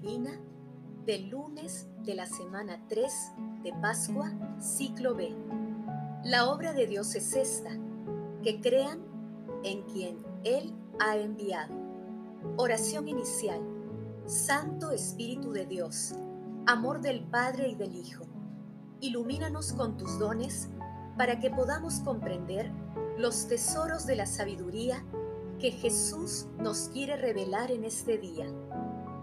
Divina del lunes de la semana 3 de Pascua, ciclo B. La obra de Dios es esta, que crean en quien Él ha enviado. Oración inicial. Santo Espíritu de Dios, amor del Padre y del Hijo, ilumínanos con tus dones para que podamos comprender los tesoros de la sabiduría que Jesús nos quiere revelar en este día.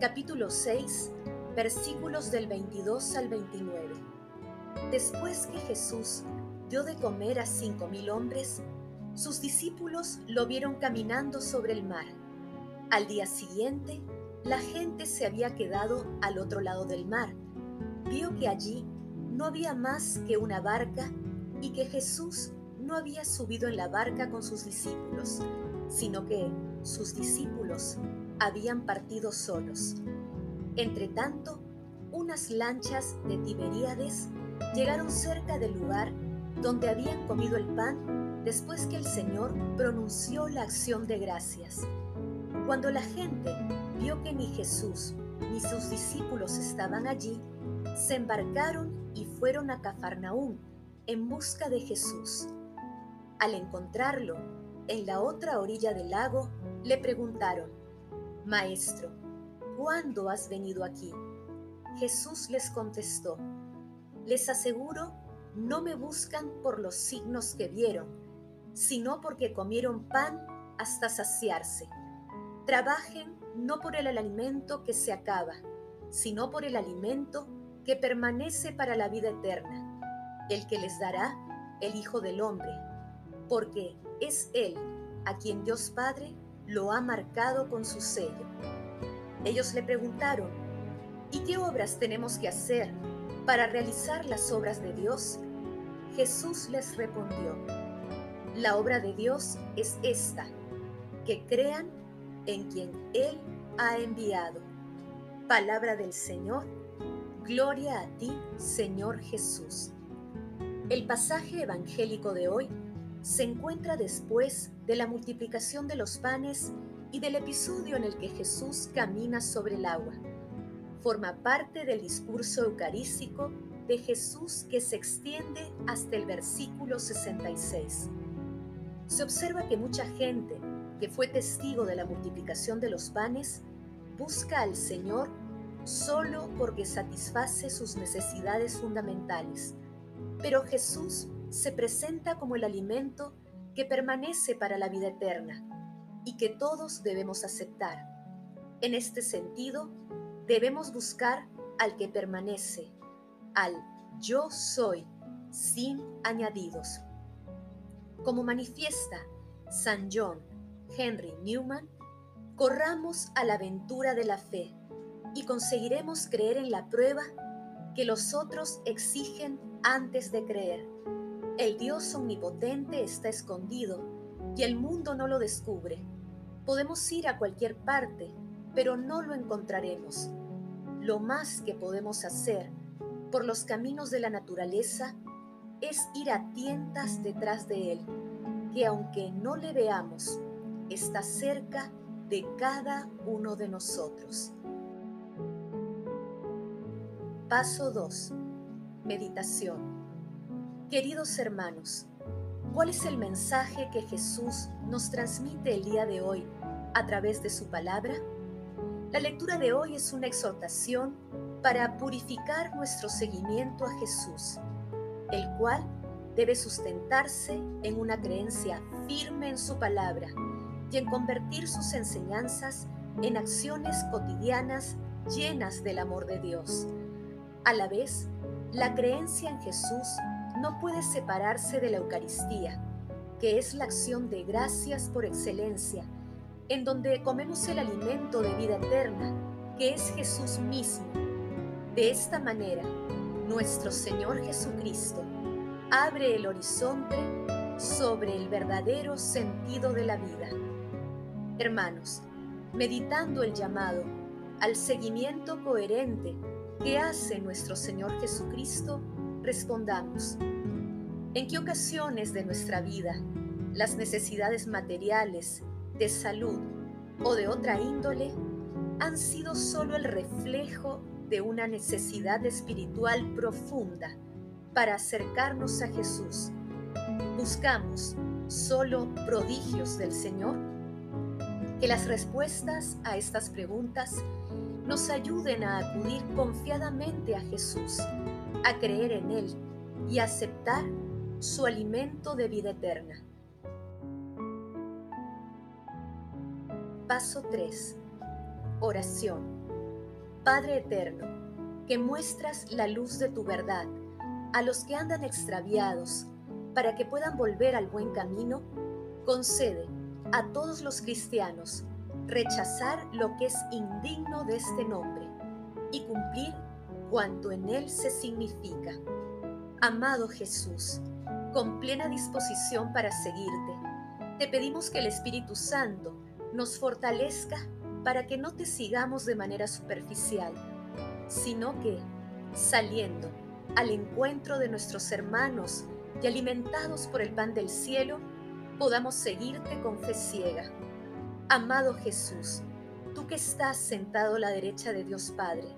capítulo 6, versículos del 22 al 29. Después que Jesús dio de comer a cinco mil hombres, sus discípulos lo vieron caminando sobre el mar. Al día siguiente, la gente se había quedado al otro lado del mar. Vio que allí no había más que una barca y que Jesús no había subido en la barca con sus discípulos sino que sus discípulos habían partido solos. Entretanto, unas lanchas de Tiberíades llegaron cerca del lugar donde habían comido el pan después que el Señor pronunció la acción de gracias. Cuando la gente vio que ni Jesús ni sus discípulos estaban allí, se embarcaron y fueron a Cafarnaúm en busca de Jesús. Al encontrarlo, en la otra orilla del lago, le preguntaron, Maestro, ¿cuándo has venido aquí? Jesús les contestó, Les aseguro, no me buscan por los signos que vieron, sino porque comieron pan hasta saciarse. Trabajen no por el alimento que se acaba, sino por el alimento que permanece para la vida eterna, el que les dará el Hijo del Hombre, porque es Él a quien Dios Padre lo ha marcado con su sello. Ellos le preguntaron, ¿y qué obras tenemos que hacer para realizar las obras de Dios? Jesús les respondió, la obra de Dios es esta, que crean en quien Él ha enviado. Palabra del Señor, gloria a ti, Señor Jesús. El pasaje evangélico de hoy se encuentra después de la multiplicación de los panes y del episodio en el que Jesús camina sobre el agua. Forma parte del discurso eucarístico de Jesús que se extiende hasta el versículo 66. Se observa que mucha gente que fue testigo de la multiplicación de los panes busca al Señor solo porque satisface sus necesidades fundamentales. Pero Jesús se presenta como el alimento que permanece para la vida eterna y que todos debemos aceptar. En este sentido, debemos buscar al que permanece, al yo soy, sin añadidos. Como manifiesta San John Henry Newman, corramos a la aventura de la fe y conseguiremos creer en la prueba que los otros exigen antes de creer. El Dios omnipotente está escondido y el mundo no lo descubre. Podemos ir a cualquier parte, pero no lo encontraremos. Lo más que podemos hacer por los caminos de la naturaleza es ir a tientas detrás de Él, que aunque no le veamos, está cerca de cada uno de nosotros. Paso 2. Meditación. Queridos hermanos, ¿cuál es el mensaje que Jesús nos transmite el día de hoy a través de su palabra? La lectura de hoy es una exhortación para purificar nuestro seguimiento a Jesús, el cual debe sustentarse en una creencia firme en su palabra y en convertir sus enseñanzas en acciones cotidianas llenas del amor de Dios. A la vez, la creencia en Jesús no puede separarse de la Eucaristía, que es la acción de gracias por excelencia, en donde comemos el alimento de vida eterna que es Jesús mismo. De esta manera, nuestro Señor Jesucristo abre el horizonte sobre el verdadero sentido de la vida. Hermanos, meditando el llamado al seguimiento coherente que hace nuestro Señor Jesucristo, respondamos, ¿en qué ocasiones de nuestra vida las necesidades materiales, de salud o de otra índole han sido solo el reflejo de una necesidad espiritual profunda para acercarnos a Jesús? ¿Buscamos solo prodigios del Señor? Que las respuestas a estas preguntas nos ayuden a acudir confiadamente a Jesús, a creer en Él y aceptar su alimento de vida eterna. Paso 3. Oración. Padre Eterno, que muestras la luz de tu verdad a los que andan extraviados para que puedan volver al buen camino, concede a todos los cristianos rechazar lo que es indigno de este nombre y cumplir cuanto en él se significa. Amado Jesús, con plena disposición para seguirte, te pedimos que el Espíritu Santo nos fortalezca para que no te sigamos de manera superficial, sino que, saliendo al encuentro de nuestros hermanos y alimentados por el pan del cielo, podamos seguirte con fe ciega. Amado Jesús, tú que estás sentado a la derecha de Dios Padre,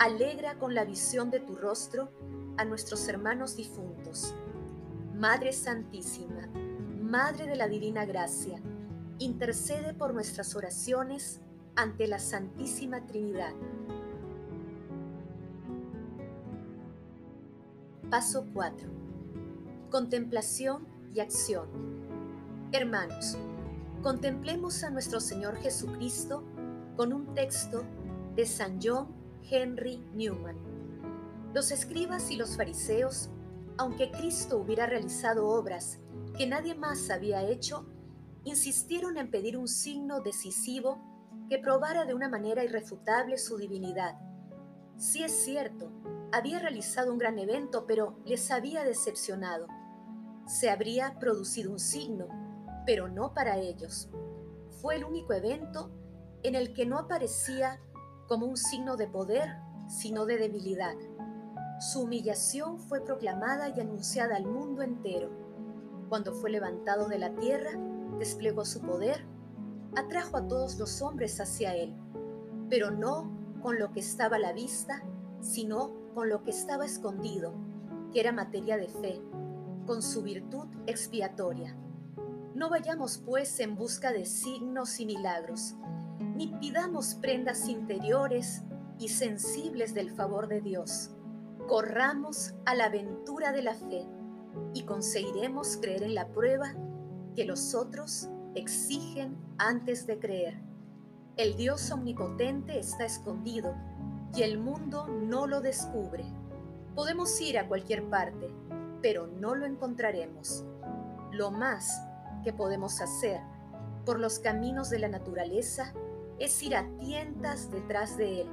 alegra con la visión de tu rostro a nuestros hermanos difuntos. Madre Santísima, Madre de la Divina Gracia, intercede por nuestras oraciones ante la Santísima Trinidad. Paso 4. Contemplación y acción. Hermanos, contemplemos a nuestro Señor Jesucristo con un texto de San John Henry Newman. Los escribas y los fariseos, aunque Cristo hubiera realizado obras que nadie más había hecho, insistieron en pedir un signo decisivo que probara de una manera irrefutable su divinidad. Sí es cierto, había realizado un gran evento, pero les había decepcionado. Se habría producido un signo, pero no para ellos. Fue el único evento en el que no aparecía como un signo de poder, sino de debilidad. Su humillación fue proclamada y anunciada al mundo entero. Cuando fue levantado de la tierra, desplegó su poder, atrajo a todos los hombres hacia él, pero no con lo que estaba a la vista, sino con lo que estaba escondido, que era materia de fe, con su virtud expiatoria. No vayamos pues en busca de signos y milagros, ni pidamos prendas interiores y sensibles del favor de Dios. Corramos a la aventura de la fe y conseguiremos creer en la prueba que los otros exigen antes de creer. El Dios omnipotente está escondido y el mundo no lo descubre. Podemos ir a cualquier parte, pero no lo encontraremos. Lo más que podemos hacer por los caminos de la naturaleza es ir a tientas detrás de Él,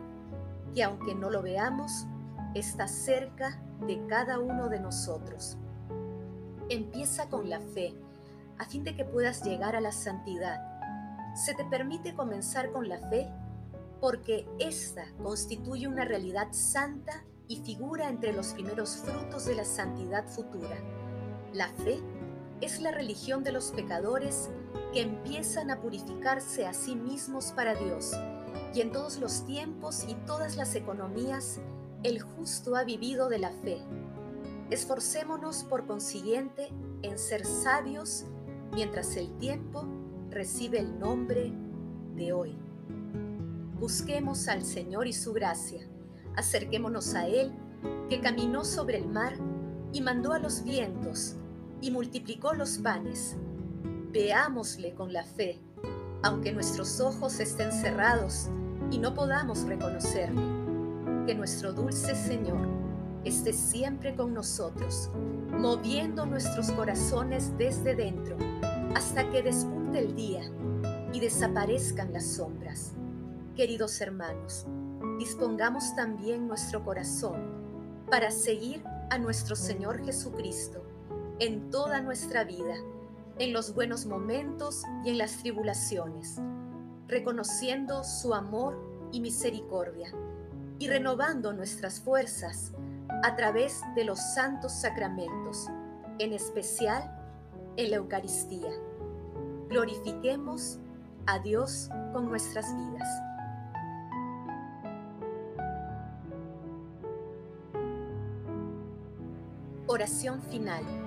que aunque no lo veamos, está cerca de cada uno de nosotros. Empieza con la fe a fin de que puedas llegar a la santidad. Se te permite comenzar con la fe porque ésta constituye una realidad santa y figura entre los primeros frutos de la santidad futura. La fe es la religión de los pecadores que empiezan a purificarse a sí mismos para Dios, y en todos los tiempos y todas las economías el justo ha vivido de la fe. Esforcémonos por consiguiente en ser sabios mientras el tiempo recibe el nombre de hoy. Busquemos al Señor y su gracia, acerquémonos a Él, que caminó sobre el mar y mandó a los vientos y multiplicó los panes. Veámosle con la fe, aunque nuestros ojos estén cerrados y no podamos reconocerle. Que nuestro dulce Señor esté siempre con nosotros, moviendo nuestros corazones desde dentro hasta que despunte el día y desaparezcan las sombras. Queridos hermanos, dispongamos también nuestro corazón para seguir a nuestro Señor Jesucristo en toda nuestra vida, en los buenos momentos y en las tribulaciones, reconociendo su amor y misericordia y renovando nuestras fuerzas a través de los santos sacramentos, en especial en la Eucaristía. Glorifiquemos a Dios con nuestras vidas. Oración final.